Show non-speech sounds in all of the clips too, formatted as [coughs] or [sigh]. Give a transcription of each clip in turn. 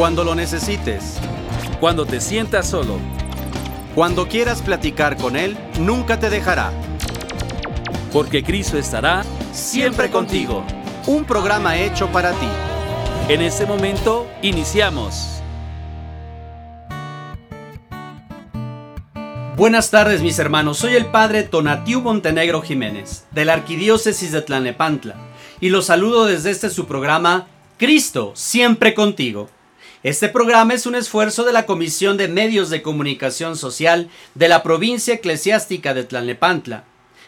Cuando lo necesites. Cuando te sientas solo. Cuando quieras platicar con Él, nunca te dejará. Porque Cristo estará siempre contigo. Un programa hecho para ti. En este momento, iniciamos. Buenas tardes mis hermanos, soy el padre Tonatiu Montenegro Jiménez, de la Arquidiócesis de Tlanepantla, y los saludo desde este su programa, Cristo, siempre contigo. Este programa es un esfuerzo de la Comisión de Medios de Comunicación Social de la provincia eclesiástica de Tlalnepantla.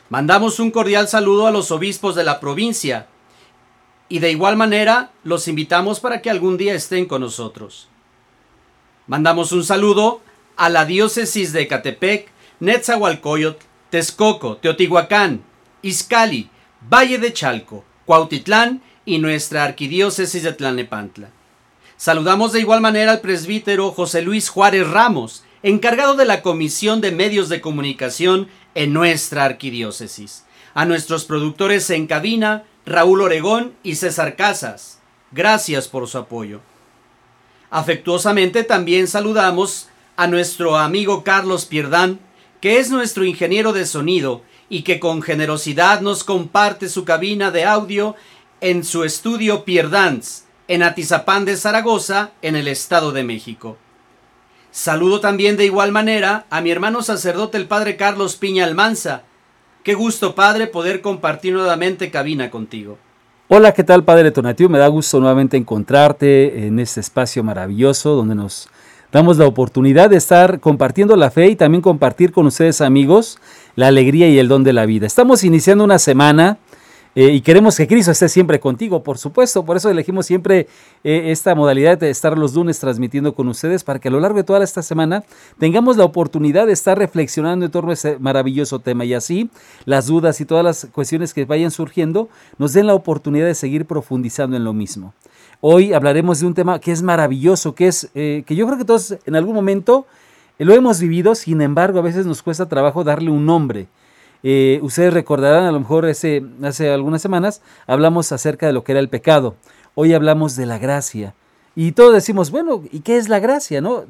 Mandamos un cordial saludo a los obispos de la provincia y de igual manera los invitamos para que algún día estén con nosotros. Mandamos un saludo a la diócesis de Ecatepec, Netzahualcoyot, Texcoco, Teotihuacán, Izcali, Valle de Chalco, Cuautitlán y nuestra arquidiócesis de Tlalnepantla. Saludamos de igual manera al presbítero José Luis Juárez Ramos, encargado de la Comisión de Medios de Comunicación en nuestra arquidiócesis. A nuestros productores en cabina, Raúl Oregón y César Casas. Gracias por su apoyo. Afectuosamente también saludamos a nuestro amigo Carlos Pierdán, que es nuestro ingeniero de sonido y que con generosidad nos comparte su cabina de audio en su estudio Pierdans, en Atizapán de Zaragoza, en el Estado de México. Saludo también de igual manera a mi hermano sacerdote el Padre Carlos Piña Almanza. Qué gusto, Padre, poder compartir nuevamente cabina contigo. Hola, ¿qué tal, Padre Tonatiu? Me da gusto nuevamente encontrarte en este espacio maravilloso donde nos damos la oportunidad de estar compartiendo la fe y también compartir con ustedes, amigos, la alegría y el don de la vida. Estamos iniciando una semana eh, y queremos que Cristo esté siempre contigo, por supuesto. Por eso elegimos siempre eh, esta modalidad de estar los lunes transmitiendo con ustedes para que a lo largo de toda esta semana tengamos la oportunidad de estar reflexionando en torno a ese maravilloso tema y así las dudas y todas las cuestiones que vayan surgiendo nos den la oportunidad de seguir profundizando en lo mismo. Hoy hablaremos de un tema que es maravilloso, que es eh, que yo creo que todos en algún momento lo hemos vivido, sin embargo a veces nos cuesta trabajo darle un nombre. Eh, ustedes recordarán, a lo mejor ese, hace algunas semanas hablamos acerca de lo que era el pecado. Hoy hablamos de la gracia. Y todos decimos, bueno, ¿y qué es la gracia? ¿No?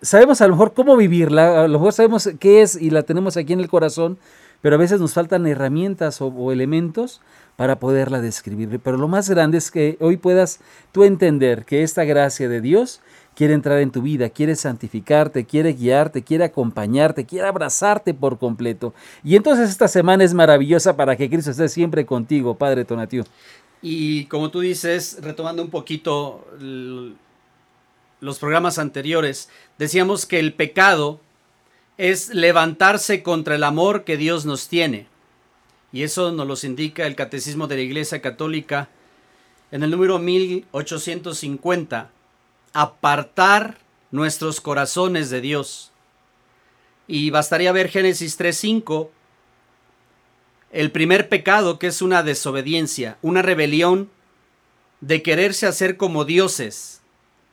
Sabemos a lo mejor cómo vivirla, a lo mejor sabemos qué es y la tenemos aquí en el corazón, pero a veces nos faltan herramientas o elementos para poderla describir. Pero lo más grande es que hoy puedas tú entender que esta gracia de Dios quiere entrar en tu vida, quiere santificarte, quiere guiarte, quiere acompañarte, quiere abrazarte por completo. Y entonces esta semana es maravillosa para que Cristo esté siempre contigo, Padre Tonatiu. Y como tú dices, retomando un poquito los programas anteriores, decíamos que el pecado es levantarse contra el amor que Dios nos tiene. Y eso nos lo indica el Catecismo de la Iglesia Católica en el número 1850 apartar nuestros corazones de Dios. Y bastaría ver Génesis 3.5, el primer pecado que es una desobediencia, una rebelión de quererse hacer como dioses,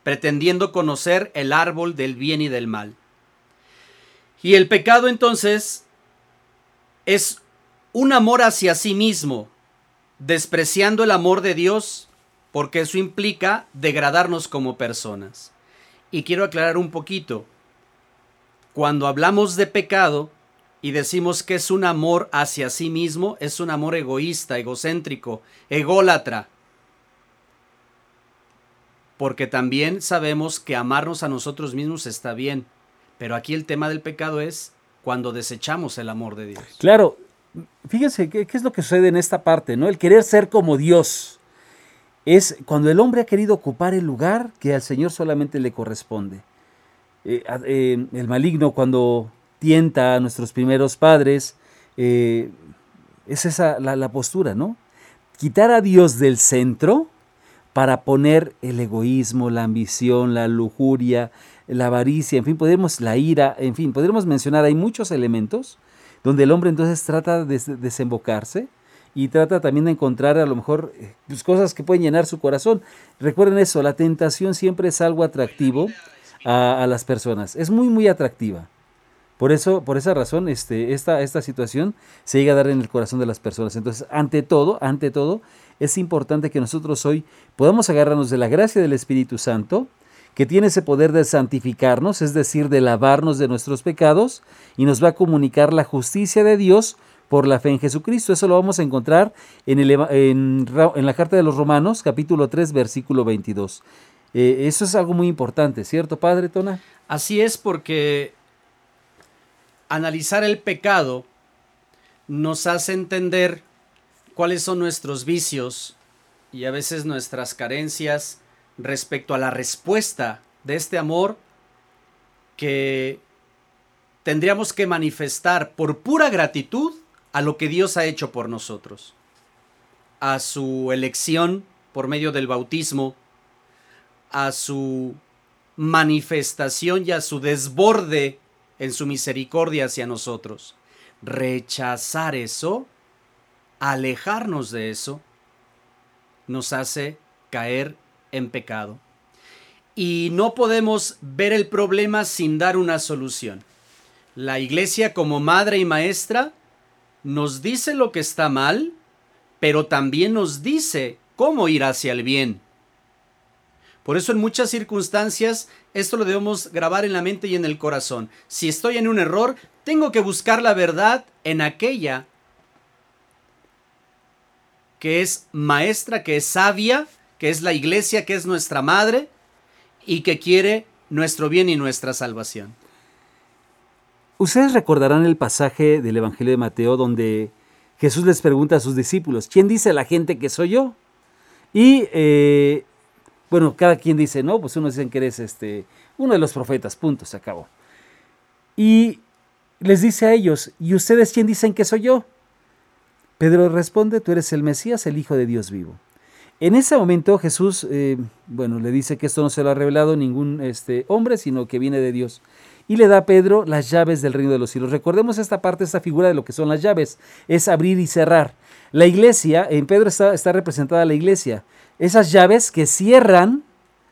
pretendiendo conocer el árbol del bien y del mal. Y el pecado entonces es un amor hacia sí mismo, despreciando el amor de Dios porque eso implica degradarnos como personas. Y quiero aclarar un poquito. Cuando hablamos de pecado y decimos que es un amor hacia sí mismo, es un amor egoísta, egocéntrico, ególatra. Porque también sabemos que amarnos a nosotros mismos está bien. Pero aquí el tema del pecado es cuando desechamos el amor de Dios. Claro, fíjense qué, es lo que sucede en esta parte, ¿no? El querer ser como Dios es cuando el hombre ha querido ocupar el lugar que al Señor solamente le corresponde. Eh, eh, el maligno cuando tienta a nuestros primeros padres, eh, es esa la, postura, ¿no? Quitar a Dios del centro para poner el egoísmo, la ambición, la lujuria, la avaricia, en fin, podemos, la ira, en fin, podemos mencionar, hay muchos elementos donde el hombre entonces trata de desembocarse y trata también de encontrar a lo mejor eh, pues, cosas que pueden llenar su corazón. Recuerden eso, la tentación siempre es algo atractivo a, las personas, es muy, muy atractiva. Por eso, por esa razón, este, esta, esta situación se llega a dar en el corazón de las personas. Entonces, ante todo, ante todo, es importante que nosotros hoy podamos agarrarnos de la gracia del Espíritu Santo que tiene ese poder de santificarnos, es decir, de lavarnos de nuestros pecados, y nos va a comunicar la justicia de Dios por la fe en Jesucristo. Eso lo vamos a encontrar en, la carta de los Romanos, capítulo 3, versículo 22. Eh, eso es algo muy importante, ¿cierto, Padre Tona? Así es porque analizar el pecado nos hace entender cuáles son nuestros vicios y a veces nuestras carencias respecto a la respuesta de este amor que tendríamos que manifestar por pura gratitud a lo que Dios ha hecho por nosotros, a su elección por medio del bautismo, a su manifestación y a su desborde en su misericordia hacia nosotros. Rechazar eso, alejarnos de eso, nos hace caer en pecado. Y no podemos ver el problema sin dar una solución. La iglesia como madre y maestra nos dice lo que está mal, pero también nos dice cómo ir hacia el bien. Por eso en muchas circunstancias esto lo debemos grabar en la mente y en el corazón. Si estoy en un error, tengo que buscar la verdad en aquella que es maestra, que es sabia, que es la iglesia, que es nuestra madre y que quiere nuestro bien y nuestra salvación. Ustedes recordarán el pasaje del Evangelio de Mateo donde Jesús les pregunta a sus discípulos, ¿quién dice la gente que soy yo? Y eh, bueno, cada quien dice, no, pues unos dicen que eres este, uno de los profetas, punto, se acabó. Y les dice a ellos, ¿y ustedes quién dicen que soy yo? Pedro responde, tú eres el Mesías, el Hijo de Dios vivo. En ese momento Jesús, eh, bueno, le dice que esto no se lo ha revelado ningún este, hombre, sino que viene de Dios. Y le da a Pedro las llaves del reino de los cielos. Recordemos esta parte, esta figura de lo que son las llaves. Es abrir y cerrar. La iglesia, en Pedro está, está representada la iglesia esas llaves que cierran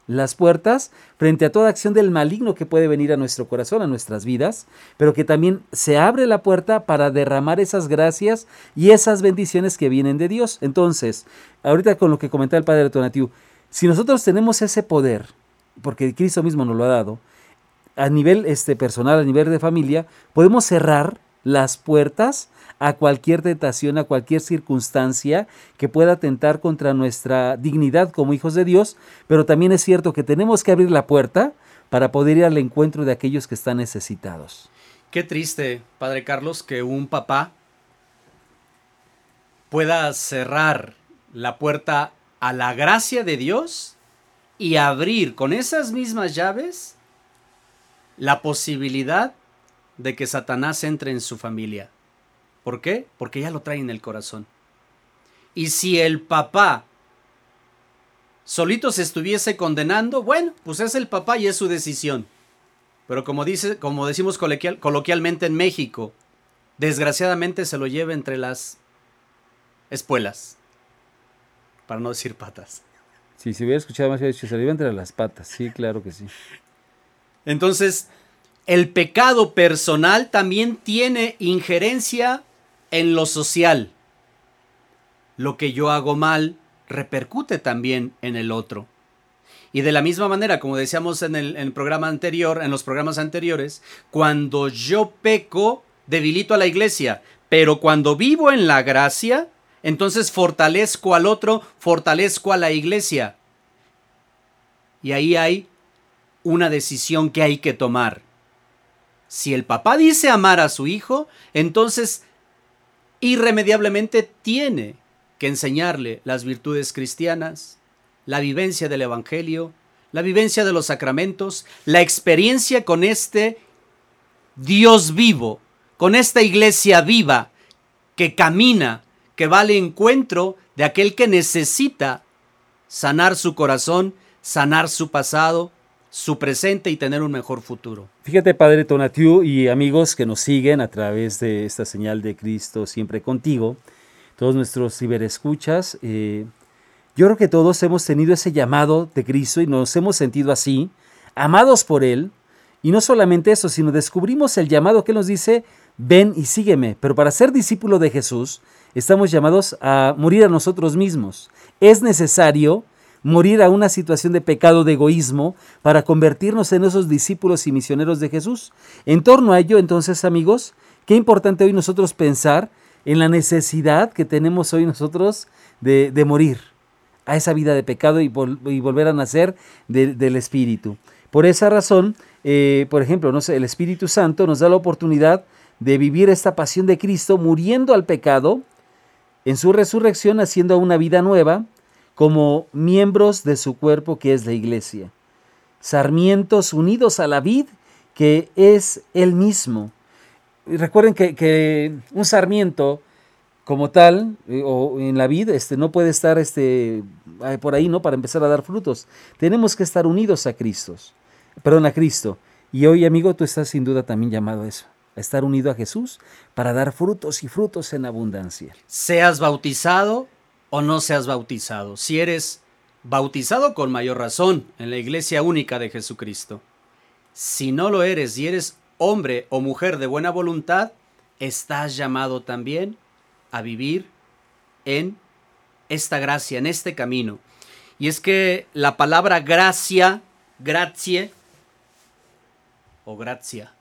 las puertas frente a toda acción del maligno que puede venir a nuestro corazón, a nuestras vidas, pero que también se abre la puerta para derramar esas gracias y esas bendiciones que vienen de Dios. Entonces, ahorita con lo que comentaba el Padre Tonatiuh, si nosotros tenemos ese poder, porque Cristo mismo nos lo ha dado, a nivel este, personal, a nivel de familia, podemos cerrar las puertas a cualquier tentación, a cualquier circunstancia que pueda atentar contra nuestra dignidad como hijos de Dios, pero también es cierto que tenemos que abrir la puerta para poder ir al encuentro de aquellos que están necesitados. Qué triste, Padre Carlos, que un papá pueda cerrar la puerta a la gracia de Dios y abrir con esas mismas llaves la posibilidad de que Satanás entre en su familia. ¿Por qué? Porque ya lo trae en el corazón. Y si el papá solito se estuviese condenando, bueno, pues es el papá y es su decisión. Pero como, dice, como decimos coloquialmente en México, desgraciadamente se lo lleva entre las espuelas. Para no decir patas. Sí, si hubiera escuchado más, se lo lleva entre las patas. Sí, claro que sí. Entonces, el pecado personal también tiene injerencia en lo social. Lo que yo hago mal repercute también en el otro. Y de la misma manera, como decíamos en el, programa anterior, en los programas anteriores, cuando yo peco, debilito a la iglesia, pero cuando vivo en la gracia, entonces fortalezco al otro, fortalezco a la iglesia. Y ahí hay una decisión que hay que tomar. Si el papá dice amar a su hijo, entonces irremediablemente tiene que enseñarle las virtudes cristianas, la vivencia del Evangelio, la vivencia de los sacramentos, la experiencia con este Dios vivo, con esta iglesia viva que camina, que va al encuentro de aquel que necesita sanar su corazón, sanar su pasado, su presente y tener un mejor futuro. Fíjate, Padre Tonatiu y amigos que nos siguen a través de esta señal de Cristo siempre contigo, todos nuestros ciberescuchas, eh, yo creo que todos hemos tenido ese llamado de Cristo y nos hemos sentido así, amados por Él, y no solamente eso, sino descubrimos el llamado que nos dice, ven y sígueme, pero para ser discípulo de Jesús, estamos llamados a morir a nosotros mismos. Es necesario morir a una situación de pecado, de egoísmo, para convertirnos en esos discípulos y misioneros de Jesús. En torno a ello, entonces, amigos, qué importante hoy nosotros pensar en la necesidad que tenemos hoy nosotros de, morir a esa vida de pecado y, volver a nacer del Espíritu. Por esa razón, eh, por ejemplo, no sé, el Espíritu Santo nos da la oportunidad de vivir esta pasión de Cristo muriendo al pecado, en su resurrección haciendo una vida nueva, como miembros de su cuerpo que es la iglesia. Sarmientos unidos a la vid que es él mismo. recuerden que, un sarmiento como tal, eh, o en la vid, este, no puede estar este, por ahí, ¿no? Para empezar a dar frutos. Tenemos que estar unidos a Cristo. Perdón, a Cristo. Y hoy, amigo, tú estás sin duda también llamado a eso, a estar unido a Jesús para dar frutos y frutos en abundancia. Seas bautizado o no seas bautizado. Si eres bautizado con mayor razón en la iglesia única de Jesucristo. Si no lo eres y eres hombre o mujer de buena voluntad, estás llamado también a vivir en esta gracia, en este camino. Y es que la palabra gracia, gracie o gracia.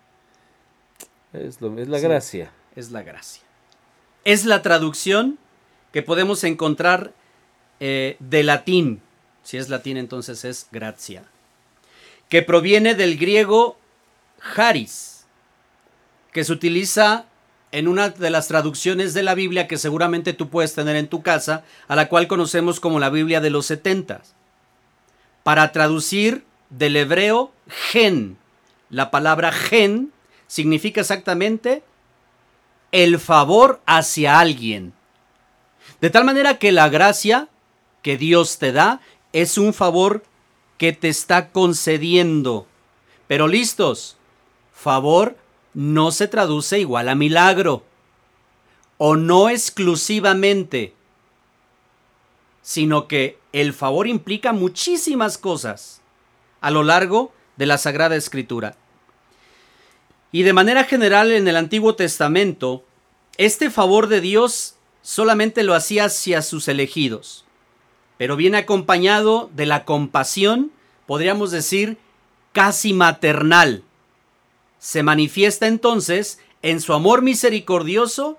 Es, la gracia. Es la gracia. Es la traducción que podemos encontrar eh, de latín, si es latín entonces es gracia, que proviene del griego charis, que se utiliza en una de las traducciones de la Biblia que seguramente tú puedes tener en tu casa, a la cual conocemos como la Biblia de los setentas, para traducir del hebreo gen. La palabra gen significa exactamente el favor hacia alguien. De tal manera que la gracia que Dios te da es un favor que te está concediendo. Pero listos, favor no se traduce igual a milagro. O no exclusivamente, sino que el favor implica muchísimas cosas a lo largo de la Sagrada Escritura. Y de manera general en el Antiguo Testamento, este favor de Dios solamente lo hacía hacia sus elegidos, pero viene acompañado de la compasión, podríamos decir, casi maternal. Se manifiesta entonces en su amor misericordioso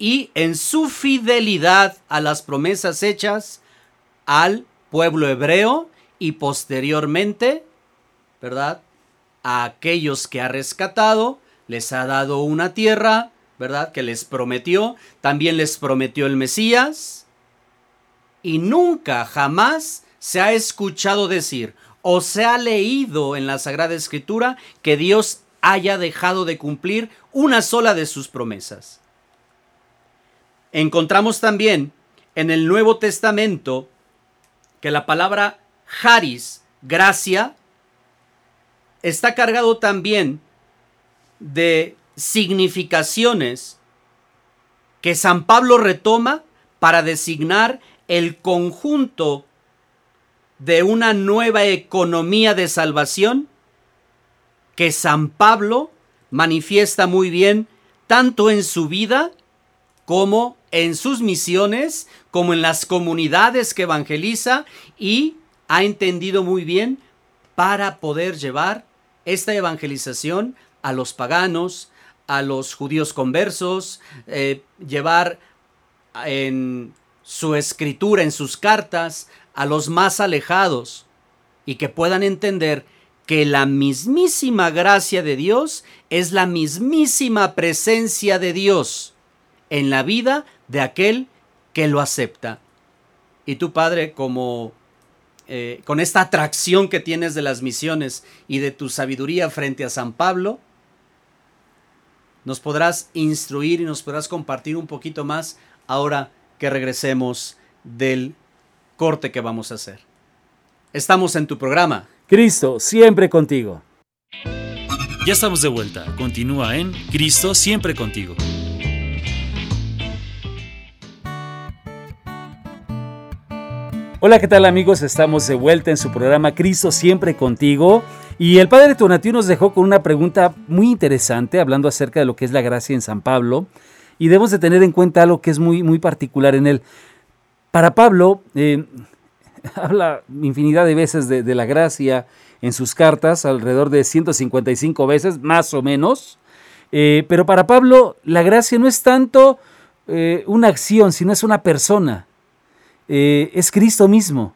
y en su fidelidad a las promesas hechas al pueblo hebreo y posteriormente, ¿verdad? A aquellos que ha rescatado, les ha dado una tierra, ¿verdad? Que les prometió, también les prometió el Mesías. Y nunca, jamás se ha escuchado decir o se ha leído en la Sagrada Escritura que Dios haya dejado de cumplir una sola de sus promesas. Encontramos también en el Nuevo Testamento que la palabra haris, gracia, está cargado también de significaciones que San Pablo retoma para designar el conjunto de una nueva economía de salvación que San Pablo manifiesta muy bien tanto en su vida como en sus misiones, como en las comunidades que evangeliza y ha entendido muy bien para poder llevar esta evangelización a los paganos, a los judíos conversos, eh, llevar en su escritura, en sus cartas, a los más alejados y que puedan entender que la mismísima gracia de Dios es la mismísima presencia de Dios en la vida de aquel que lo acepta. Y tu Padre, como eh, con esta atracción que tienes de las misiones y de tu sabiduría frente a San Pablo, nos podrás instruir y nos podrás compartir un poquito más ahora que regresemos del corte que vamos a hacer. Estamos en tu programa. Cristo, siempre contigo. Ya estamos de vuelta. Continúa en Cristo, siempre contigo. Hola, ¿qué tal amigos? Estamos de vuelta en su programa Cristo siempre contigo. Y el padre Tonatiuh nos dejó con una pregunta muy interesante, hablando acerca de lo que es la gracia en San Pablo. Y debemos de tener en cuenta algo que es muy, muy particular en él. Para Pablo, eh, [laughs] habla infinidad de veces de, la gracia en sus cartas, alrededor de 155 veces, más o menos. Eh, pero para Pablo la gracia no es tanto eh, una acción, sino es una persona. Es Cristo mismo,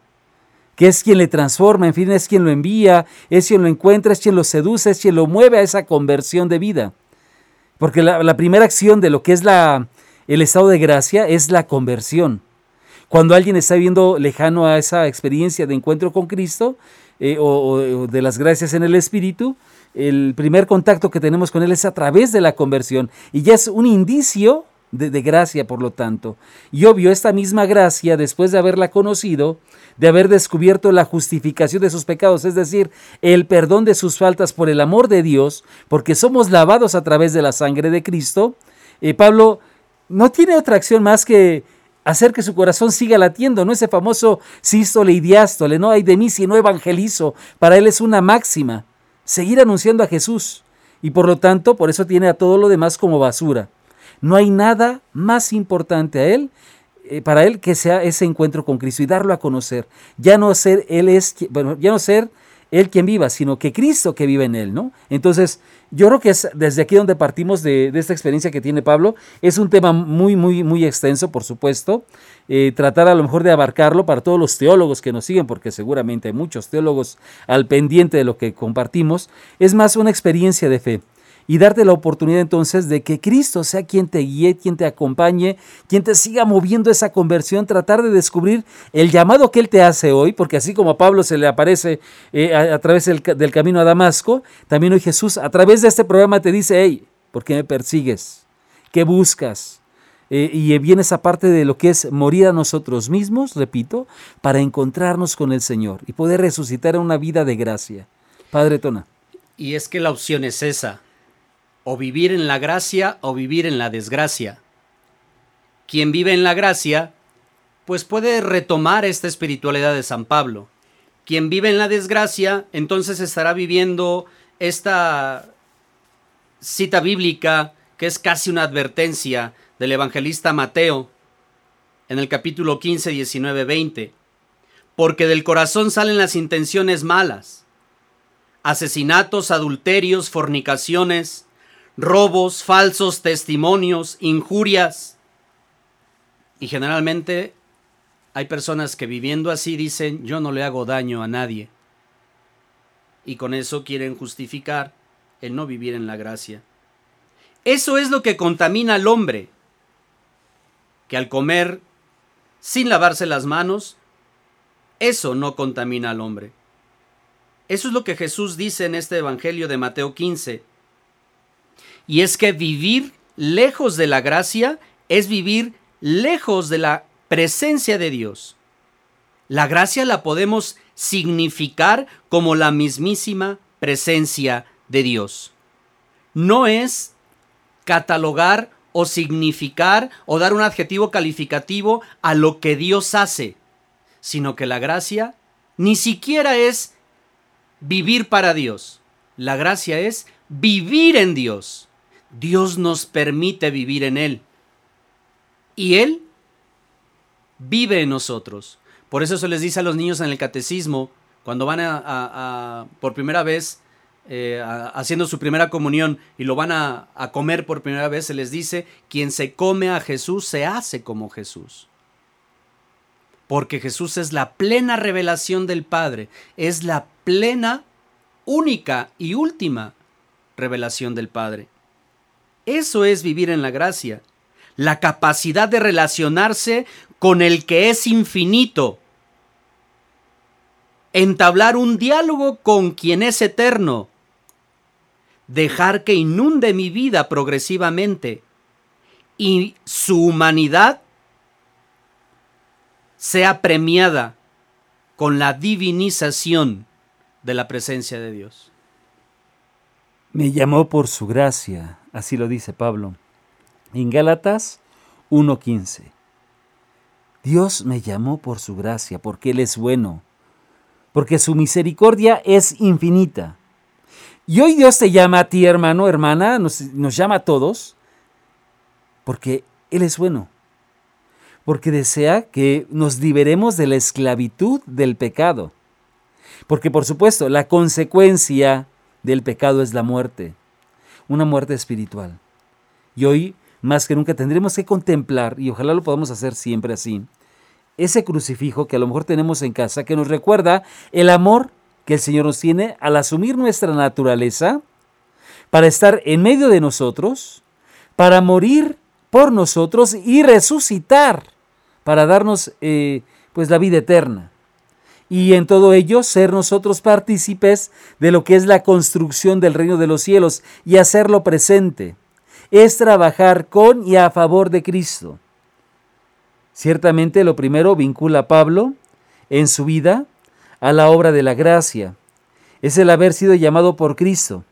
que es quien le transforma, en fin, es quien lo envía, es quien lo encuentra, es quien lo seduce, es quien lo mueve a esa conversión de vida. Porque la, primera acción de lo que es la, el estado de gracia es la conversión. Cuando alguien está viendo lejano a esa experiencia de encuentro con Cristo eh, o, de las gracias en el Espíritu, el primer contacto que tenemos con Él es a través de la conversión. Y ya es un indicio de, gracia, por lo tanto. Y obvio, esta misma gracia, después de haberla conocido, de haber descubierto la justificación de sus pecados, es decir, el perdón de sus faltas por el amor de Dios, porque somos lavados a través de la sangre de Cristo, eh, Pablo no tiene otra acción más que hacer que su corazón siga latiendo, ¿no? Ese famoso sístole y diástole, ¿no? Hay de mí si no evangelizo. Para él es una máxima, seguir anunciando a Jesús. Y por lo tanto, por eso tiene a todo lo demás como basura. No hay nada más importante a él, eh, para él, que sea ese encuentro con Cristo y darlo a conocer. Ya no ser él es, bueno, ya no ser él quien viva, sino que Cristo que vive en él, ¿no? Entonces, yo creo que es desde aquí donde partimos de, esta experiencia que tiene Pablo. Es un tema muy, muy, muy extenso, por supuesto. Eh, tratar a lo mejor de abarcarlo para todos los teólogos que nos siguen, porque seguramente hay muchos teólogos al pendiente de lo que compartimos. Es más una experiencia de fe y darte la oportunidad entonces de que Cristo sea quien te guíe, quien te acompañe, quien te siga moviendo esa conversión, tratar de descubrir el llamado que Él te hace hoy, porque así como a Pablo se le aparece eh, a, través del, camino a Damasco, también hoy Jesús a través de este programa te dice, hey, ¿por qué me persigues? ¿Qué buscas? Eh, y viene esa parte de lo que es morir a nosotros mismos, repito, para encontrarnos con el Señor y poder resucitar a una vida de gracia. Padre Tona. Y es que la opción es esa, o vivir en la gracia o vivir en la desgracia. Quien vive en la gracia, pues puede retomar esta espiritualidad de San Pablo. Quien vive en la desgracia, entonces estará viviendo esta cita bíblica que es casi una advertencia del evangelista Mateo en el capítulo 15, 19, 20. Porque del corazón salen las intenciones malas, asesinatos, adulterios, fornicaciones, robos, falsos testimonios, injurias. Y generalmente hay personas que viviendo así dicen, yo no le hago daño a nadie. Y con eso quieren justificar el no vivir en la gracia. Eso es lo que contamina al hombre, que al comer sin lavarse las manos, eso no contamina al hombre. Eso es lo que Jesús dice en este Evangelio de Mateo 15. Y es que vivir lejos de la gracia es vivir lejos de la presencia de Dios. La gracia la podemos significar como la mismísima presencia de Dios. No es catalogar o significar o dar un adjetivo calificativo a lo que Dios hace, sino que la gracia ni siquiera es vivir para Dios. La gracia es vivir en Dios. Dios nos permite vivir en Él. Y Él vive en nosotros. Por eso se les dice a los niños en el catecismo, cuando van a, por primera vez eh, haciendo su primera comunión y lo van a, a comer por primera vez, se les dice, quien se come a Jesús se hace como Jesús. Porque Jesús es la plena revelación del Padre, es la plena, única y última revelación del Padre. Eso es vivir en la gracia. La capacidad de relacionarse con el que es infinito. Entablar un diálogo con quien es eterno. Dejar que inunde mi vida progresivamente. Y su humanidad sea premiada con la divinización de la presencia de Dios. Me llamó por su gracia, así lo dice Pablo. En Gálatas 1.15. Dios me llamó por su gracia, porque Él es bueno, porque su misericordia es infinita. Y hoy Dios te llama a ti, hermano, hermana, nos, nos llama a todos, porque Él es bueno. porque desea que nos liberemos de la esclavitud del pecado. Porque por supuesto, la consecuencia del pecado es la muerte, una muerte espiritual. Y hoy, más que nunca, tendremos que contemplar, y ojalá lo podamos hacer siempre así, ese crucifijo que a lo mejor tenemos en casa, que nos recuerda el amor que el Señor nos tiene al asumir nuestra naturaleza, para estar en medio de nosotros, para morir por nosotros y resucitar, para darnos eh, pues la vida eterna. Y en todo ello ser nosotros partícipes de lo que es la construcción del reino de los cielos y hacerlo presente. Es trabajar con y a favor de Cristo. Ciertamente lo primero vincula a Pablo en su vida a la obra de la gracia. Es el haber sido llamado por Cristo.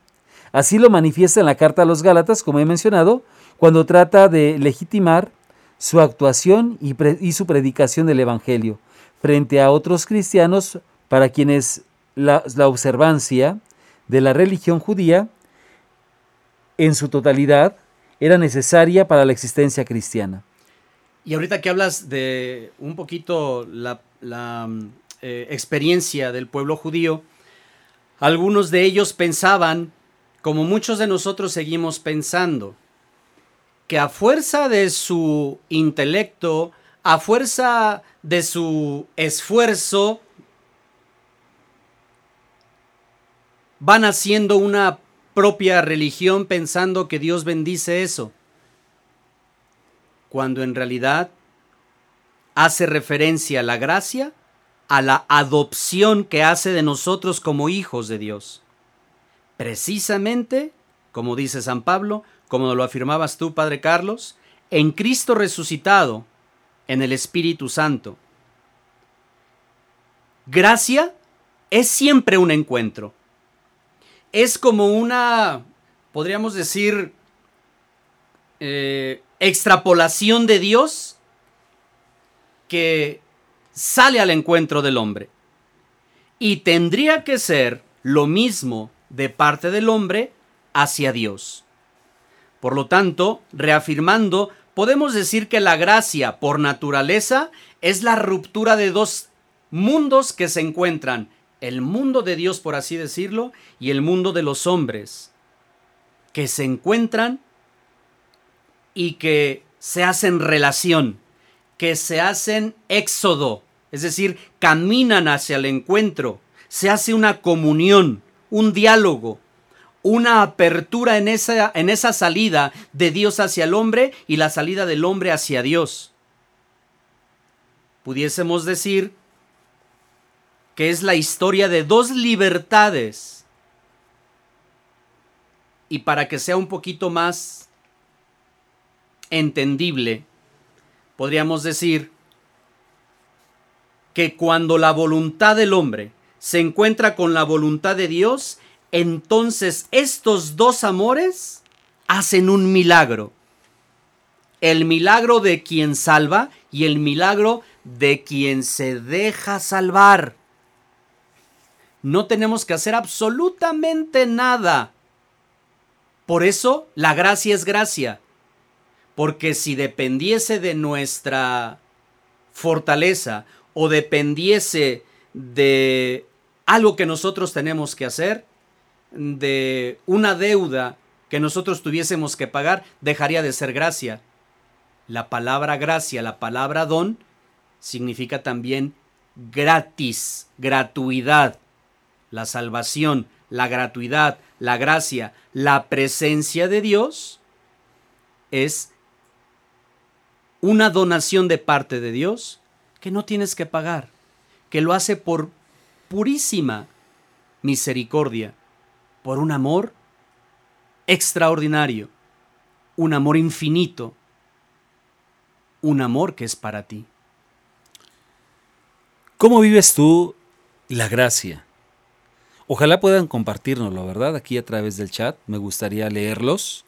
Así lo manifiesta en la carta a los Gálatas, como he mencionado, cuando trata de legitimar su actuación y, su predicación del Evangelio frente a otros cristianos para quienes la, observancia de la religión judía en su totalidad era necesaria para la existencia cristiana. Y ahorita que hablas de un poquito la, mm, eh, experiencia del pueblo judío, algunos de ellos pensaban, como muchos de nosotros seguimos pensando, que a fuerza de su intelecto, a fuerza de su esfuerzo, van haciendo una propia religión pensando que Dios bendice eso cuando en realidad hace referencia a la gracia, a la adopción que hace de nosotros como hijos de Dios. Precisamente, como dice San Pablo, como lo afirmabas tú, Padre Carlos, en Cristo resucitado, en el Espíritu Santo. Gracia es siempre un encuentro. Es como una, podríamos decir, eh, extrapolación de Dios que sale al encuentro del hombre. Y tendría que ser lo mismo de parte del hombre hacia Dios. Por lo tanto, reafirmando, podemos decir que la gracia por naturaleza es la ruptura de dos mundos que se encuentran, el mundo de Dios por así decirlo, y el mundo de los hombres, que se encuentran y que se hacen relación, que se hacen éxodo, es decir, caminan hacia el encuentro, se hace una comunión, un diálogo, una apertura en esa, en esa salida de Dios hacia el hombre y la salida del hombre hacia Dios. Pudiésemos decir que es la historia de dos libertades. Y para que sea un poquito más entendible, podríamos decir que cuando la voluntad del hombre se encuentra con la voluntad de Dios, entonces estos dos amores hacen un milagro. El milagro de quien salva y el milagro de quien se deja salvar. No tenemos que hacer absolutamente nada. Por eso la gracia es gracia. Porque si dependiese de nuestra fortaleza o dependiese de algo que nosotros tenemos que hacer, de una deuda que nosotros tuviésemos que pagar, dejaría de ser gracia. La palabra gracia, la palabra don, significa también gratis, gratuidad. La salvación, la gratuidad, la gracia, la presencia de Dios es una donación de parte de Dios que no tienes que pagar, que lo hace por purísima misericordia, por un amor extraordinario, un amor infinito, un amor que es para ti. ¿Cómo vives tú la gracia? Ojalá puedan compartirnoslo, ¿verdad? Aquí a través del chat, me gustaría leerlos.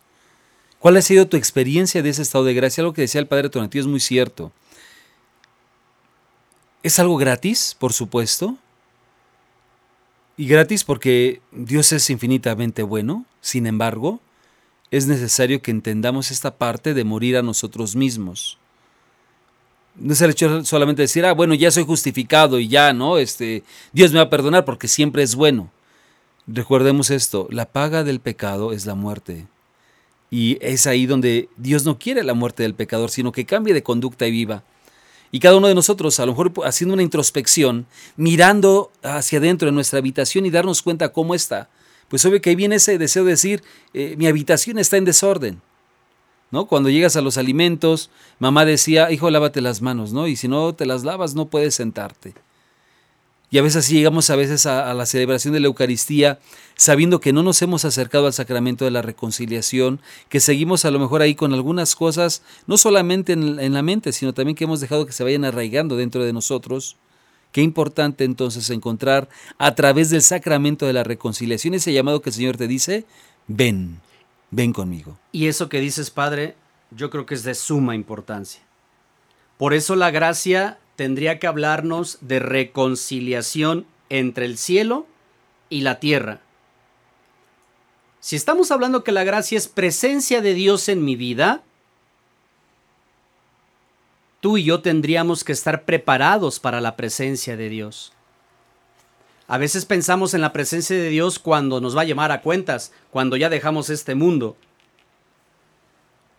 ¿Cuál ha sido tu experiencia de ese estado de gracia? Lo que decía el Padre Tonatio es muy cierto. Es algo gratis, por supuesto. Y gratis porque Dios es infinitamente bueno. Sin embargo, es necesario que entendamos esta parte de morir a nosotros mismos. no es el hecho solamente decir, ah, bueno, ya soy justificado y ya, ¿no? Este, Dios me va a perdonar porque siempre es bueno. Recordemos esto, la paga del pecado es la muerte. Y es ahí donde Dios no quiere la muerte del pecador, sino que cambie de conducta y viva. Y cada uno de nosotros, a lo mejor haciendo una introspección, mirando hacia adentro de nuestra habitación y darnos cuenta cómo está, pues obvio que ahí viene ese deseo de decir, eh, mi habitación está en desorden. ¿No? Cuando llegas a los alimentos, mamá decía, hijo, lávate las manos, ¿no? Y si no te las lavas, no puedes sentarte. Y a veces así llegamos a veces a, la celebración de la Eucaristía sabiendo que no nos hemos acercado al sacramento de la reconciliación, que seguimos a lo mejor ahí con algunas cosas, no solamente en, en la mente, sino también que hemos dejado que se vayan arraigando dentro de nosotros. Qué importante entonces encontrar a través del sacramento de la reconciliación ese llamado que el Señor te dice, ven, ven conmigo. Y eso que dices, Padre, yo creo que es de suma importancia. Por eso la gracia tendría que hablarnos de reconciliación entre el cielo y la tierra. Si estamos hablando que la gracia es presencia de Dios en mi vida, tú y yo tendríamos que estar preparados para la presencia de Dios. A veces pensamos en la presencia de Dios cuando nos va a llamar a cuentas, cuando ya dejamos este mundo,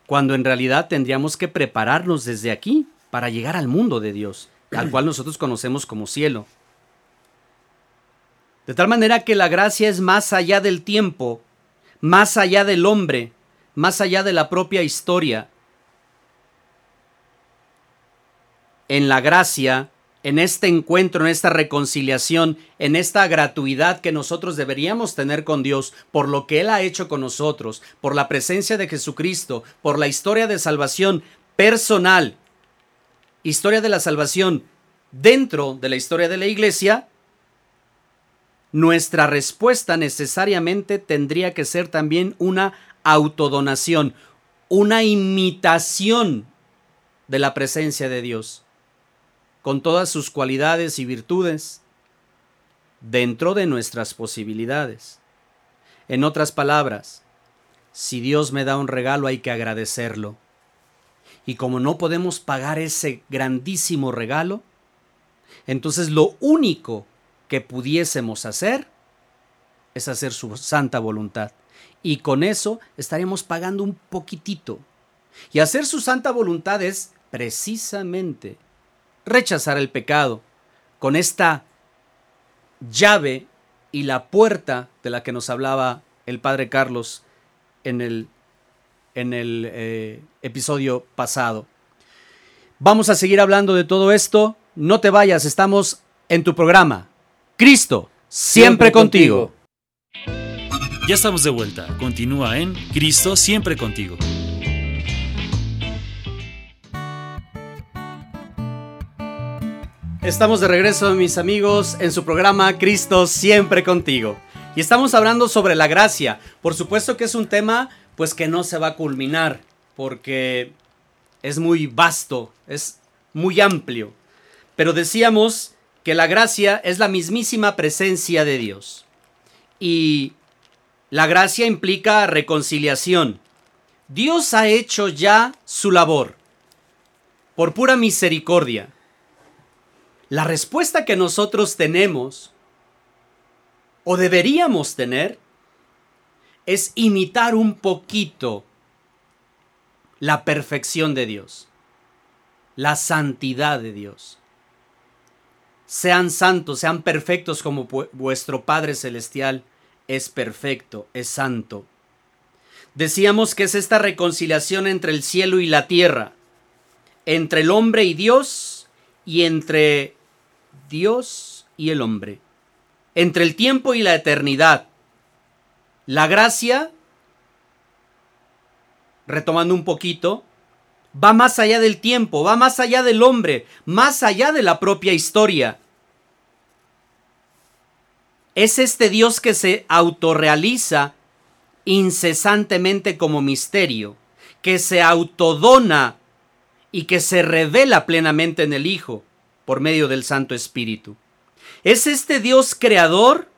cuando en realidad tendríamos que prepararnos desde aquí para llegar al mundo de Dios, al cual nosotros conocemos como cielo. De tal manera que la gracia es más allá del tiempo, más allá del hombre, más allá de la propia historia. En la gracia, en este encuentro, en esta reconciliación, en esta gratuidad que nosotros deberíamos tener con Dios por lo que Él ha hecho con nosotros, por la presencia de Jesucristo, por la historia de salvación personal historia de la salvación dentro de la historia de la iglesia, nuestra respuesta necesariamente tendría que ser también una autodonación, una imitación de la presencia de Dios, con todas sus cualidades y virtudes, dentro de nuestras posibilidades. En otras palabras, si Dios me da un regalo hay que agradecerlo. Y como no podemos pagar ese grandísimo regalo, entonces lo único que pudiésemos hacer es hacer su santa voluntad. Y con eso estaremos pagando un poquitito. Y hacer su santa voluntad es precisamente rechazar el pecado con esta llave y la puerta de la que nos hablaba el padre Carlos en el en el eh, episodio pasado. Vamos a seguir hablando de todo esto. No te vayas, estamos en tu programa. Cristo, siempre, contigo. Ya estamos de vuelta. Continúa en Cristo, siempre contigo. Estamos de regreso, mis amigos, en su programa Cristo, siempre contigo. Y estamos hablando sobre la gracia. Por supuesto que es un tema pues que no se va a culminar porque es muy vasto, es muy amplio. Pero decíamos que la gracia es la mismísima presencia de Dios. Y la gracia implica reconciliación. Dios ha hecho ya su labor por pura misericordia. La respuesta que nosotros tenemos o deberíamos tener es imitar un poquito la perfección de Dios, la santidad de Dios. Sean santos, sean perfectos como vuestro Padre Celestial es perfecto, es santo. Decíamos que es esta reconciliación entre el cielo y la tierra, entre el hombre y Dios y entre Dios y el hombre, entre el tiempo y la eternidad la gracia, retomando un poquito, va más allá del tiempo, va más allá del hombre, más allá de la propia historia. Es este Dios que se autorrealiza incesantemente como misterio, que se autodona y que se revela plenamente en el Hijo por medio del Santo Espíritu. Es este Dios creador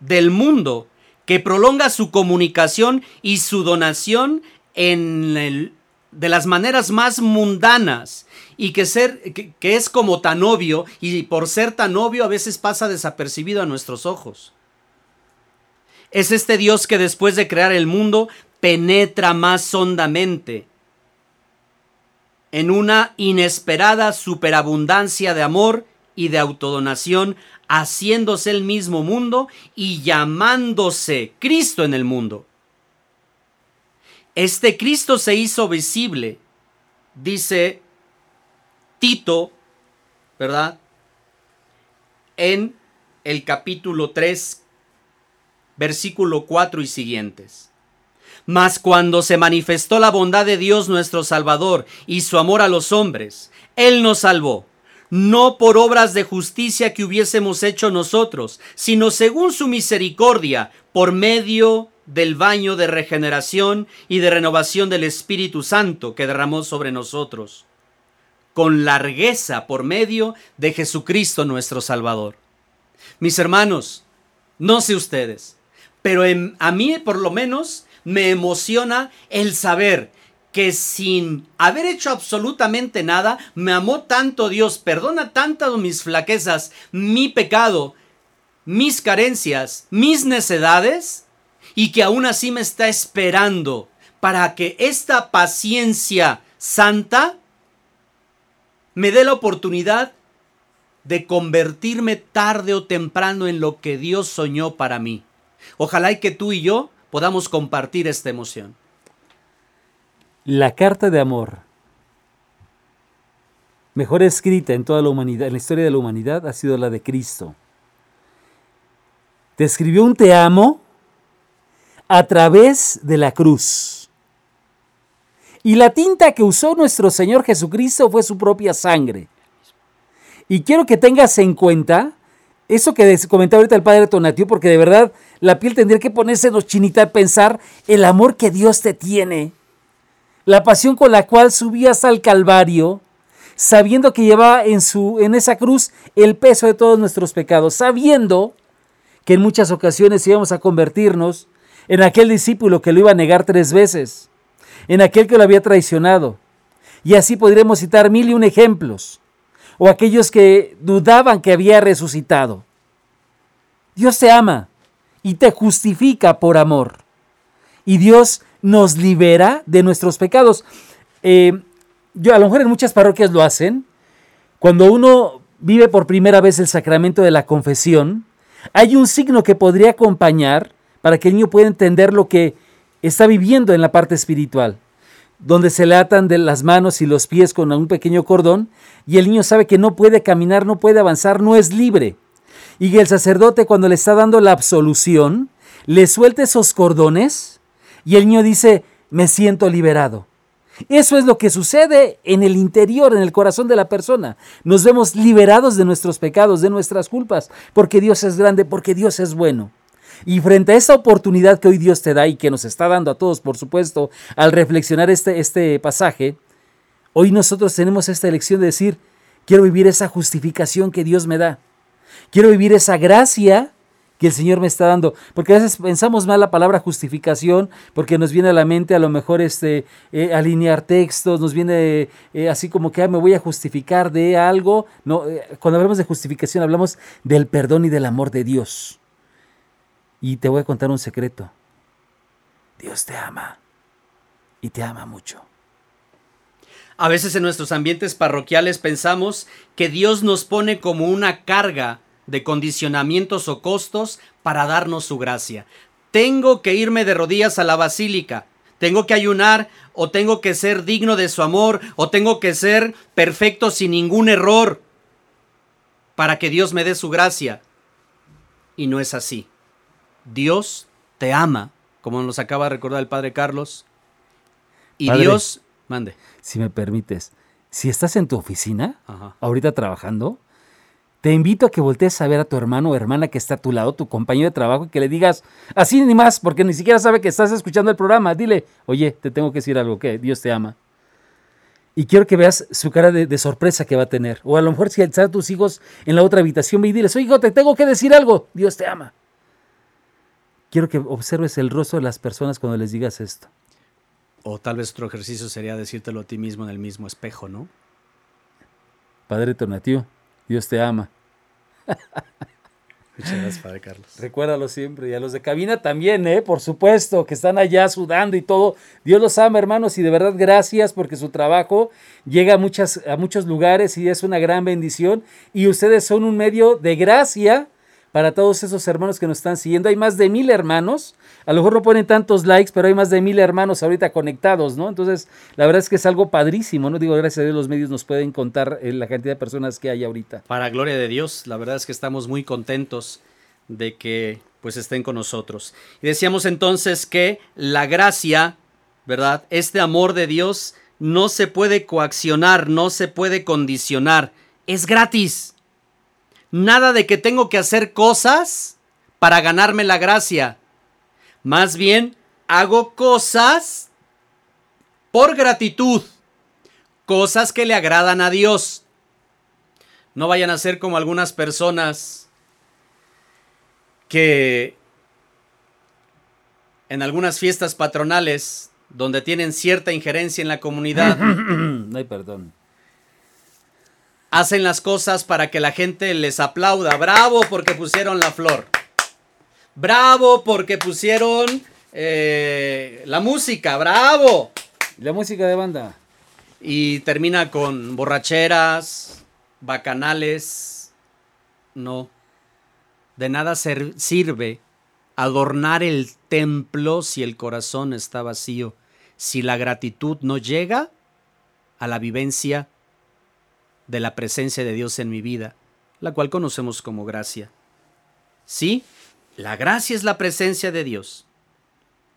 del mundo que prolonga su comunicación y su donación en el de las maneras más mundanas y que, ser, que, que es como tan obvio y por ser tan obvio a veces pasa desapercibido a nuestros ojos. Es este Dios que después de crear el mundo penetra más hondamente en una inesperada superabundancia de amor y de autodonación, haciéndose el mismo mundo y llamándose Cristo en el mundo. Este Cristo se hizo visible, dice Tito, ¿verdad? En el capítulo 3, versículo 4 y siguientes. Mas cuando se manifestó la bondad de Dios nuestro Salvador y su amor a los hombres, Él nos salvó, no por obras de justicia que hubiésemos hecho nosotros, sino según su misericordia, por medio del baño de regeneración y de renovación del Espíritu Santo que derramó sobre nosotros, con largueza por medio de Jesucristo nuestro Salvador. Mis hermanos, no sé ustedes, pero a mí por lo menos me emociona el saber que sin haber hecho absolutamente nada, me amó tanto Dios, perdona tantas mis flaquezas, mi pecado, mis carencias, mis necedades, y que aún así me está esperando para que esta paciencia santa me dé la oportunidad de convertirme tarde o temprano en lo que Dios soñó para mí. Ojalá y que tú y yo podamos compartir esta emoción. La carta de amor mejor escrita en toda la humanidad, en la historia de la humanidad, ha sido la de Cristo. Te escribió un te amo a través de la cruz. Y la tinta que usó nuestro Señor Jesucristo fue su propia sangre. Y quiero que tengas en cuenta eso que comentaba ahorita el padre Tonatio, porque de verdad la piel tendría que ponerse los chinita a pensar el amor que Dios te tiene, la pasión con la cual subías al Calvario, sabiendo que llevaba en, su, en esa cruz el peso de todos nuestros pecados, sabiendo que en muchas ocasiones íbamos a convertirnos en aquel discípulo que lo iba a negar tres veces, en aquel que lo había traicionado. Y así podremos citar mil y un ejemplos, o aquellos que dudaban que había resucitado. Dios te ama y te justifica por amor. Y Dios nos libera de nuestros pecados. Eh, yo a lo mejor en muchas parroquias lo hacen. Cuando uno vive por primera vez el sacramento de la confesión, hay un signo que podría acompañar para que el niño pueda entender lo que está viviendo en la parte espiritual, donde se le atan de las manos y los pies con un pequeño cordón y el niño sabe que no puede caminar, no puede avanzar, no es libre. Y que el sacerdote cuando le está dando la absolución, le suelta esos cordones y el niño dice, me siento liberado. Eso es lo que sucede en el interior, en el corazón de la persona. Nos vemos liberados de nuestros pecados, de nuestras culpas, porque Dios es grande, porque Dios es bueno. Y frente a esta oportunidad que hoy Dios te da y que nos está dando a todos, por supuesto, al reflexionar este, este pasaje, hoy nosotros tenemos esta elección de decir, quiero vivir esa justificación que Dios me da. Quiero vivir esa gracia que el Señor me está dando. Porque a veces pensamos mal la palabra justificación, porque nos viene a la mente a lo mejor este, eh, alinear textos, nos viene eh, así como que me voy a justificar de algo. No, eh, cuando hablamos de justificación hablamos del perdón y del amor de Dios. Y te voy a contar un secreto. Dios te ama y te ama mucho. A veces en nuestros ambientes parroquiales pensamos que Dios nos pone como una carga de condicionamientos o costos para darnos su gracia. Tengo que irme de rodillas a la basílica, tengo que ayunar o tengo que ser digno de su amor o tengo que ser perfecto sin ningún error para que Dios me dé su gracia. Y no es así. Dios te ama, como nos acaba de recordar el Padre Carlos. Y Dios, mande. Si me permites, si estás en tu oficina, ahorita trabajando, te invito a que voltees a ver a tu hermano o hermana que está a tu lado, tu compañero de trabajo, y que le digas, así ni más, porque ni siquiera sabe que estás escuchando el programa. Dile, oye, te tengo que decir algo, que Dios te ama. Y quiero que veas su cara de, sorpresa que va a tener. O a lo mejor si están tus hijos en la otra habitación, ve y diles, oye, hijo, te tengo que decir algo, Dios te ama. Quiero que observes el rostro de las personas cuando les digas esto. O tal vez otro ejercicio sería decírtelo a ti mismo en el mismo espejo, ¿no? Padre Tonatiuh, Dios te ama. [laughs] Muchas gracias, Padre Carlos. Recuérdalo siempre. Y a los de cabina también, ¿eh? Por supuesto, que están allá sudando y todo. Dios los ama, hermanos, y de verdad gracias porque su trabajo llega a, muchas, a muchos lugares y es una gran bendición. Y ustedes son un medio de gracia para todos esos hermanos que nos están siguiendo. Hay más de mil hermanos. A lo mejor no ponen tantos likes, pero hay más de mil hermanos ahorita conectados, ¿no? Entonces, la verdad es que es algo padrísimo, ¿no? Digo, gracias a Dios los medios nos pueden contar eh, la cantidad de personas que hay ahorita. Para gloria de Dios, la verdad es que estamos muy contentos de que pues estén con nosotros. Y decíamos entonces que la gracia, ¿verdad? Este amor de Dios no se puede coaccionar, no se puede condicionar, es gratis. Nada de que tengo que hacer cosas para ganarme la gracia. Más bien, hago cosas por gratitud. Cosas que le agradan a Dios. No vayan a ser como algunas personas que en algunas fiestas patronales donde tienen cierta injerencia en la comunidad. [coughs] no hay perdón hacen las cosas para que la gente les aplauda. Bravo porque pusieron la flor. Bravo porque pusieron eh, la música. Bravo. La música de banda. Y termina con borracheras, bacanales. No. De nada sirve adornar el templo si el corazón está vacío. Si la gratitud no llega a la vivencia de la presencia de Dios en mi vida, la cual conocemos como gracia. Sí, la gracia es la presencia de Dios.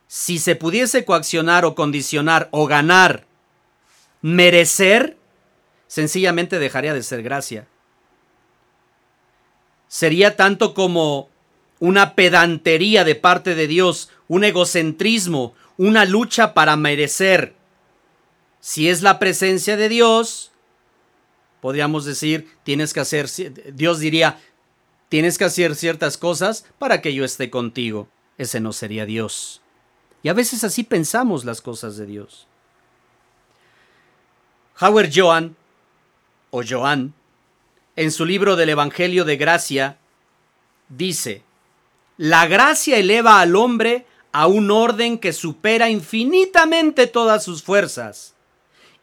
Si se pudiese coaccionar o condicionar o ganar, merecer, sencillamente dejaría de ser gracia. Sería tanto como una pedantería de parte de Dios, un egocentrismo, una lucha para merecer. Si es la presencia de Dios, podríamos decir, tienes que hacer, Dios diría, tienes que hacer ciertas cosas para que yo esté contigo. Ese no sería Dios. Y a veces así pensamos las cosas de Dios. Howard Joan, o Joan, en su libro del Evangelio de Gracia, dice, la gracia eleva al hombre a un orden que supera infinitamente todas sus fuerzas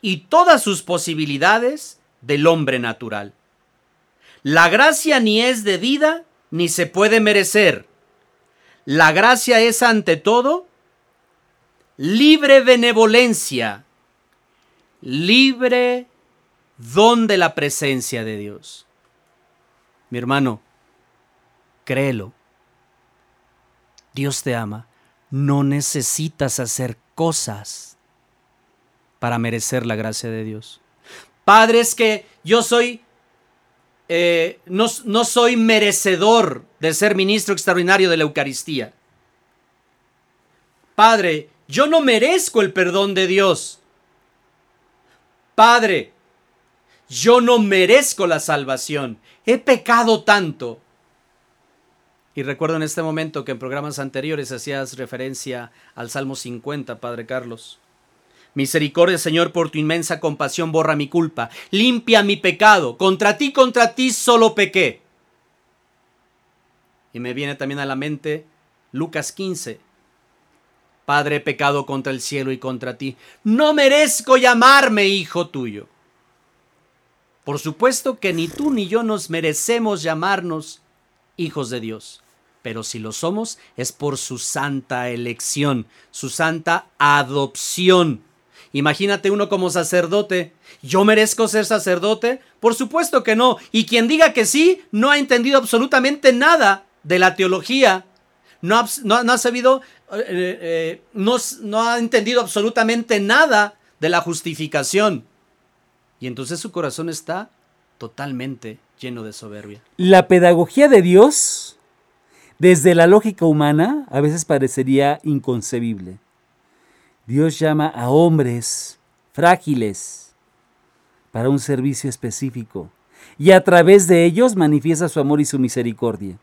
y todas sus posibilidades del hombre natural. La gracia ni es debida ni se puede merecer. La gracia es ante todo libre benevolencia, libre don de la presencia de Dios. Mi hermano, créelo. Dios te ama. No necesitas hacer cosas para merecer la gracia de Dios. Padre, es que yo soy, eh, no, no soy merecedor de ser ministro extraordinario de la Eucaristía. Padre, yo no merezco el perdón de Dios. Padre, yo no merezco la salvación. He pecado tanto. Y recuerdo en este momento que en programas anteriores hacías referencia al Salmo 50, Padre Carlos. Misericordia, Señor, por tu inmensa compasión, borra mi culpa, limpia mi pecado. Contra ti, contra ti solo pequé. Y me viene también a la mente Lucas 15. Padre, he pecado contra el cielo y contra ti. No merezco llamarme hijo tuyo. Por supuesto que ni tú ni yo nos merecemos llamarnos hijos de Dios. Pero si lo somos es por su santa elección, su santa adopción. Imagínate uno como sacerdote. ¿Yo merezco ser sacerdote? Por supuesto que no. Y quien diga que sí, no ha entendido absolutamente nada de la teología. No ha, no, sabido, eh, eh, no, no ha entendido absolutamente nada de la justificación. Y entonces su corazón está totalmente lleno de soberbia. La pedagogía de Dios, desde la lógica humana, a veces parecería inconcebible. Dios llama a hombres frágiles para un servicio específico y a través de ellos manifiesta su amor y su misericordia.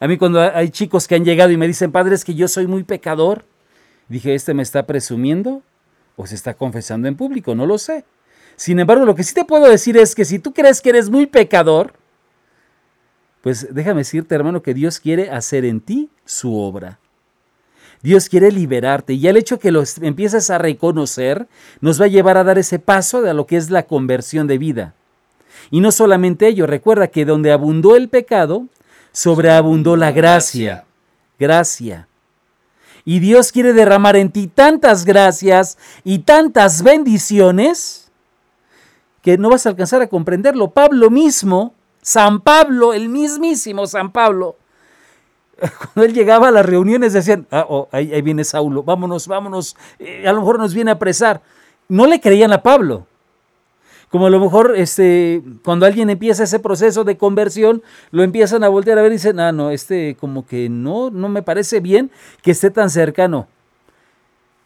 A mí cuando hay chicos que han llegado y me dicen, padre, es que yo soy muy pecador, dije, ¿este me está presumiendo o se está confesando en público, no lo sé. Sin embargo, lo que sí te puedo decir es que si tú crees que eres muy pecador, pues déjame decirte, hermano, que Dios quiere hacer en ti su obra. Dios quiere liberarte y el hecho que lo empieces a reconocer nos va a llevar a dar ese paso de lo que es la conversión de vida. Y no solamente ello, recuerda que donde abundó el pecado, sobreabundó la gracia. Gracia. Y Dios quiere derramar en ti tantas gracias y tantas bendiciones que no vas a alcanzar a comprenderlo. Pablo mismo, San Pablo, el mismísimo San Pablo, [laughs] cuando él llegaba a las reuniones decían, ah, oh, ahí, viene Saulo, vámonos, vámonos, eh, a lo mejor nos viene a apresar. No le creían a Pablo. Como a lo mejor este, cuando alguien empieza ese proceso de conversión, lo empiezan a voltear a ver y dicen, ah, no, este como que no, no me parece bien que esté tan cercano.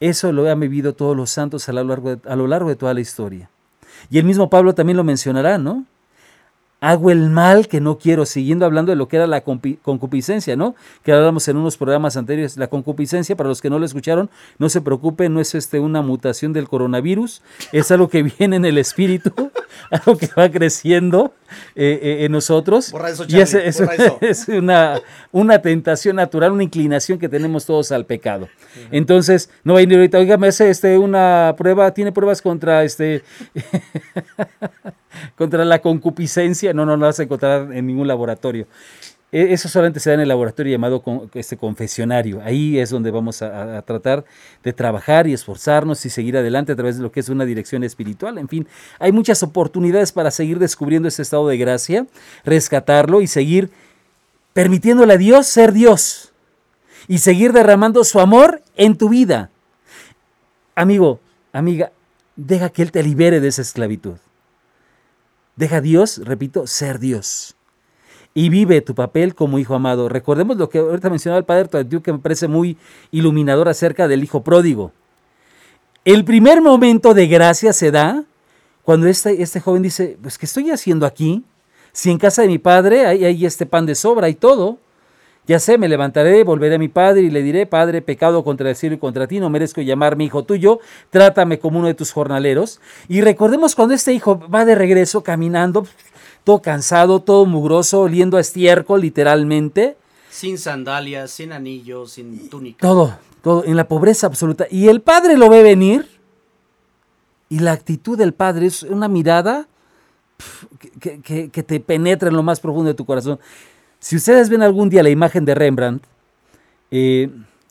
Eso lo han vivido todos los santos a lo largo a lo largo de toda la historia. Y el mismo Pablo también lo mencionará, ¿no? Hago el mal que no quiero, siguiendo hablando de lo que era la concupiscencia, ¿no? Que hablamos en unos programas anteriores. La concupiscencia, para los que no lo escucharon, no se preocupen, no es este, una mutación del coronavirus, es algo que [laughs] viene en el espíritu, [laughs] algo que va creciendo eh, eh, en nosotros. y es, [laughs] es, una, una tentación natural, una inclinación que tenemos todos al pecado. Entonces, no va a ir ahorita, oiga, me hace este, una prueba, tiene pruebas contra este contra la concupiscencia, no, no lo vas a encontrar en ningún laboratorio. E, eso solamente se da en el laboratorio llamado este confesionario. Ahí es donde vamos a, tratar de trabajar y esforzarnos y seguir adelante a través de lo que es una dirección espiritual. En fin, hay muchas oportunidades para seguir descubriendo ese estado de gracia, rescatarlo y seguir permitiéndole a Dios ser Dios y seguir derramando su amor en tu vida. Amigo, amiga, deja que Él te libere de esa esclavitud. Deja a Dios, repito, ser Dios. Y vive tu papel como hijo amado. Recordemos lo que ahorita mencionaba el padre Toatiu, que me parece muy iluminador acerca del hijo pródigo. El primer momento de gracia se da cuando este, este joven dice, pues ¿qué estoy haciendo aquí? Si en casa de mi padre hay, hay este pan de sobra y todo. Ya sé, me levantaré, volveré a mi padre y le diré, Padre, pecado contra el cielo y contra ti, no merezco llamarme hijo tuyo, trátame como uno de tus jornaleros. Y recordemos cuando este hijo va de regreso caminando, todo cansado, todo mugroso, oliendo a estiércol literalmente. Sin sandalias, sin anillos, sin túnica. Todo, todo, en la pobreza absoluta. Y el padre lo ve venir y la actitud del padre es una mirada que, que te penetra en lo más profundo de tu corazón. Si ustedes ven algún día la imagen de Rembrandt, eh,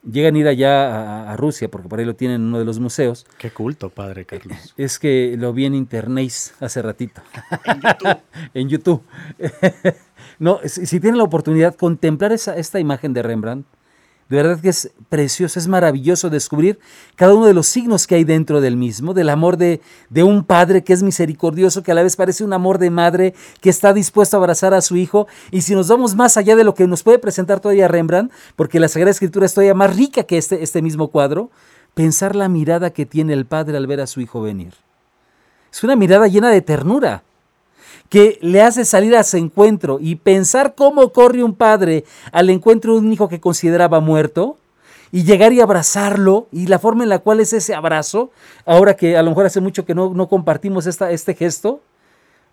llegan a ir allá a, Rusia, porque por ahí lo tienen en uno de los museos. Qué culto, padre Carlos. Es que lo vi en internet hace ratito. en YouTube. [laughs] en YouTube. [laughs] no, si, tienen la oportunidad, contemplar esa, esta imagen de Rembrandt, de verdad que es precioso, es maravilloso descubrir cada uno de los signos que hay dentro del mismo, del amor de, de, un padre que es misericordioso, que a la vez parece un amor de madre que está dispuesto a abrazar a su hijo. Y si nos vamos más allá de lo que nos puede presentar todavía Rembrandt, porque la Sagrada Escritura es todavía más rica que este, este mismo cuadro, pensar la mirada que tiene el padre al ver a su hijo venir. Es una mirada llena de ternura que le hace salir a su encuentro y pensar cómo corre un padre al encuentro de un hijo que consideraba muerto y llegar y abrazarlo y la forma en la cual es ese abrazo, ahora que a lo mejor hace mucho que no, no compartimos esta, este gesto,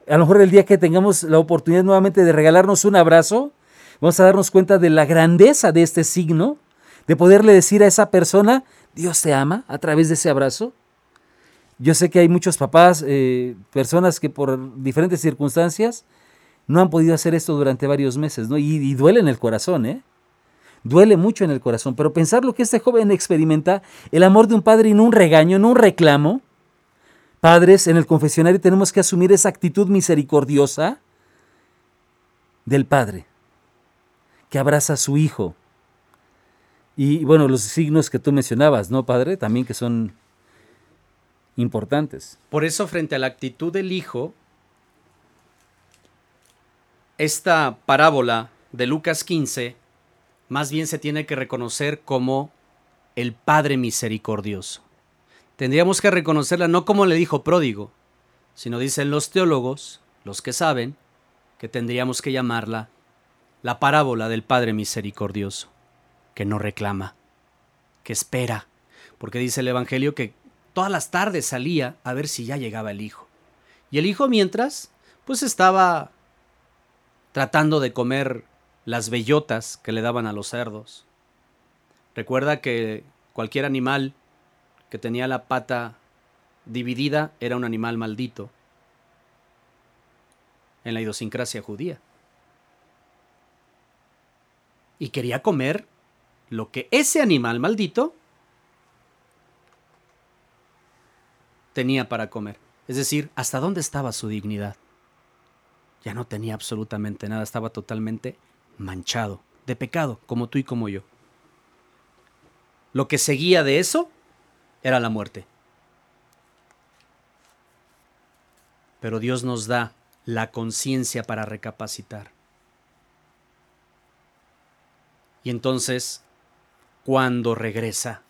a lo mejor el día que tengamos la oportunidad nuevamente de regalarnos un abrazo, vamos a darnos cuenta de la grandeza de este signo, de poderle decir a esa persona, Dios te ama a través de ese abrazo. Yo sé que hay muchos papás, eh, personas que por diferentes circunstancias no han podido hacer esto durante varios meses, ¿no? Y, duele en el corazón, ¿eh? Duele mucho en el corazón, pero pensar lo que este joven experimenta, el amor de un padre y no un regaño, no un reclamo. Padres, en el confesionario tenemos que asumir esa actitud misericordiosa del padre, que abraza a su hijo. Y bueno, los signos que tú mencionabas, ¿no, padre? También que son importantes. Por eso, frente a la actitud del Hijo, esta parábola de Lucas 15 más bien se tiene que reconocer como el Padre misericordioso. Tendríamos que reconocerla no como le dijo pródigo, sino dicen los teólogos, los que saben, que tendríamos que llamarla la parábola del Padre misericordioso, que no reclama, que espera, porque dice el Evangelio que todas las tardes salía a ver si ya llegaba el hijo. Y el hijo mientras, pues estaba tratando de comer las bellotas que le daban a los cerdos. Recuerda que cualquier animal que tenía la pata dividida era un animal maldito en la idiosincrasia judía. Y quería comer lo que ese animal maldito tenía para comer. Es decir, hasta dónde estaba su dignidad. Ya no tenía absolutamente nada, estaba totalmente manchado, de pecado, como tú y como yo. Lo que seguía de eso era la muerte. Pero Dios nos da la conciencia para recapacitar. Y entonces, cuando regresa,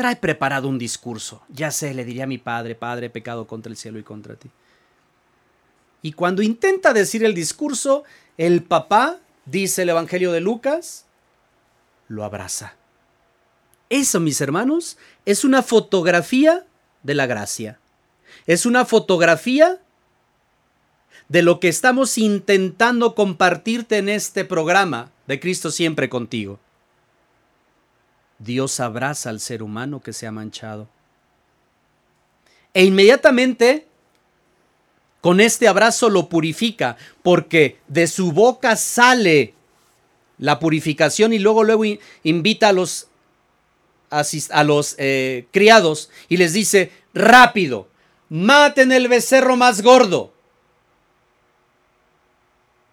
trae preparado un discurso. Ya sé, le diría a mi padre, Padre, pecado contra el cielo y contra ti. Y cuando intenta decir el discurso, el papá, dice el Evangelio de Lucas, lo abraza. Eso, mis hermanos, es una fotografía de la gracia. Es una fotografía de lo que estamos intentando compartirte en este programa de Cristo siempre contigo. Dios abraza al ser humano que se ha manchado. E inmediatamente con este abrazo lo purifica, porque de su boca sale la purificación y luego luego invita a los, a los eh, criados y les dice, rápido, maten el becerro más gordo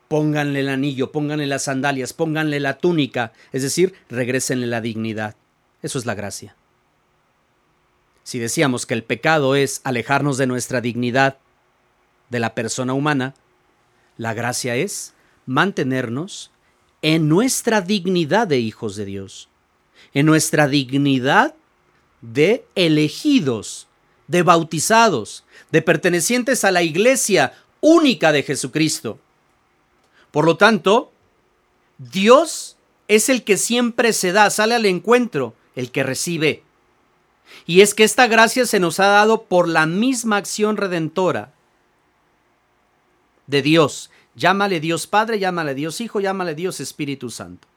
pónganle el anillo, pónganle las sandalias, pónganle la túnica, es decir, regresenle la dignidad. Eso es la gracia. Si decíamos que el pecado es alejarnos de nuestra dignidad, de la persona humana, la gracia es mantenernos en nuestra dignidad de hijos de Dios, en nuestra dignidad de elegidos, de bautizados, de pertenecientes a la iglesia única de Jesucristo. Por lo tanto, Dios es el que siempre se da, sale al encuentro, el que recibe. Y es que esta gracia se nos ha dado por la misma acción redentora de Dios. Llámale Dios Padre, llámale Dios Hijo, llámale Dios Espíritu Santo.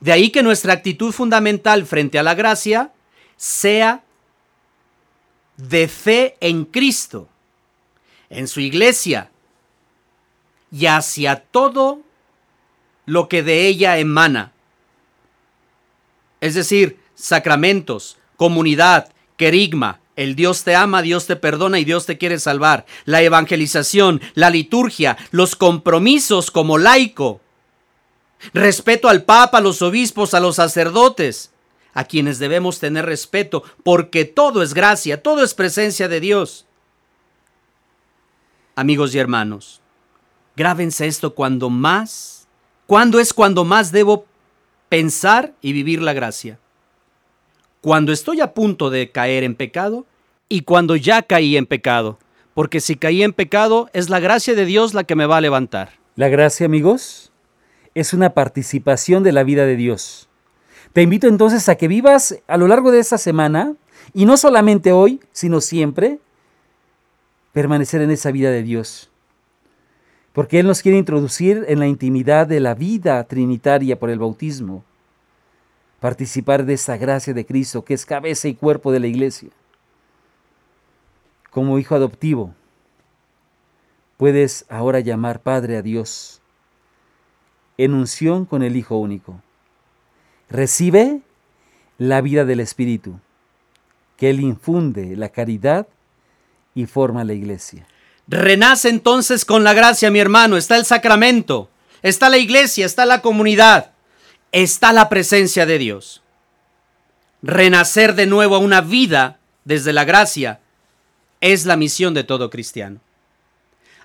De ahí que nuestra actitud fundamental frente a la gracia sea de fe en Cristo, en su iglesia, y hacia todo lo que de ella emana. Es decir, sacramentos, comunidad, querigma, el Dios te ama, Dios te perdona y Dios te quiere salvar. La evangelización, la liturgia, los compromisos como laico. Respeto al Papa, a los obispos, a los sacerdotes, a quienes debemos tener respeto, porque todo es gracia, todo es presencia de Dios. Amigos y hermanos, Grábense esto cuando más, ¿cuándo es cuando más debo pensar y vivir la gracia? Cuando estoy a punto de caer en pecado y cuando ya caí en pecado. Porque si caí en pecado es la gracia de Dios la que me va a levantar. La gracia, amigos, es una participación de la vida de Dios. Te invito entonces a que vivas a lo largo de esta semana, y no solamente hoy, sino siempre, permanecer en esa vida de Dios porque Él nos quiere introducir en la intimidad de la vida trinitaria por el bautismo, participar de esa gracia de Cristo que es cabeza y cuerpo de la iglesia. Como hijo adoptivo, puedes ahora llamar Padre a Dios en unción con el Hijo único. Recibe la vida del Espíritu, que Él infunde la caridad y forma la iglesia. Renace entonces con la gracia, mi hermano. Está el sacramento, está la iglesia, está la comunidad, está la presencia de Dios. Renacer de nuevo a una vida desde la gracia es la misión de todo cristiano.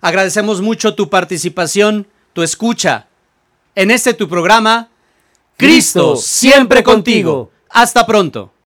Agradecemos mucho tu participación, tu escucha en este tu programa. Cristo, siempre contigo. Hasta pronto.